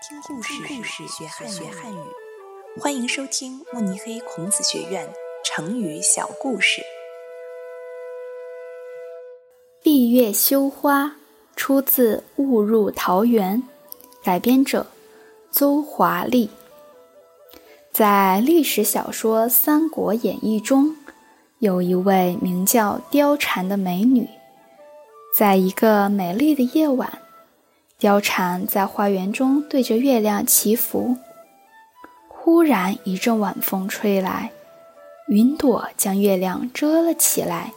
听故事，故事学汉学汉语。欢迎收听慕尼黑孔子学院成语小故事。闭月羞花出自《误入桃源》，改编者邹华丽。在历史小说《三国演义》中，有一位名叫貂蝉的美女，在一个美丽的夜晚。貂蝉在花园中对着月亮祈福，忽然一阵晚风吹来，云朵将月亮遮了起来。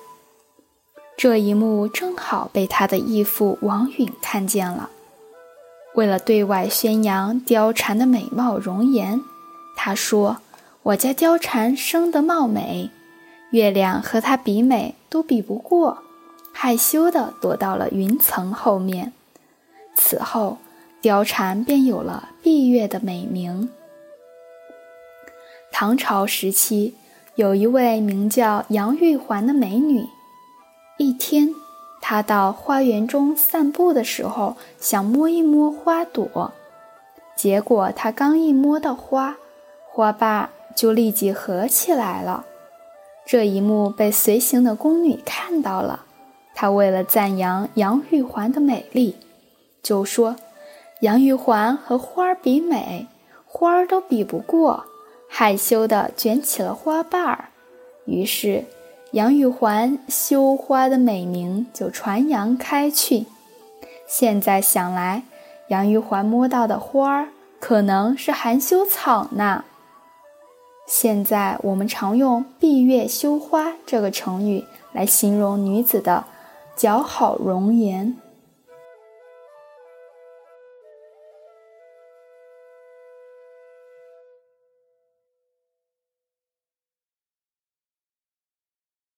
这一幕正好被他的义父王允看见了。为了对外宣扬貂蝉的美貌容颜，他说：“我家貂蝉生得貌美，月亮和她比美都比不过。”害羞地躲到了云层后面。此后，貂蝉便有了闭月的美名。唐朝时期，有一位名叫杨玉环的美女。一天，她到花园中散步的时候，想摸一摸花朵，结果她刚一摸到花，花瓣就立即合起来了。这一幕被随行的宫女看到了，她为了赞扬杨玉环的美丽。就说：“杨玉环和花儿比美，花儿都比不过，害羞地卷起了花瓣儿。于是，杨玉环羞花的美名就传扬开去。现在想来，杨玉环摸到的花儿可能是含羞草呢。现在我们常用‘闭月羞花’这个成语来形容女子的姣好容颜。”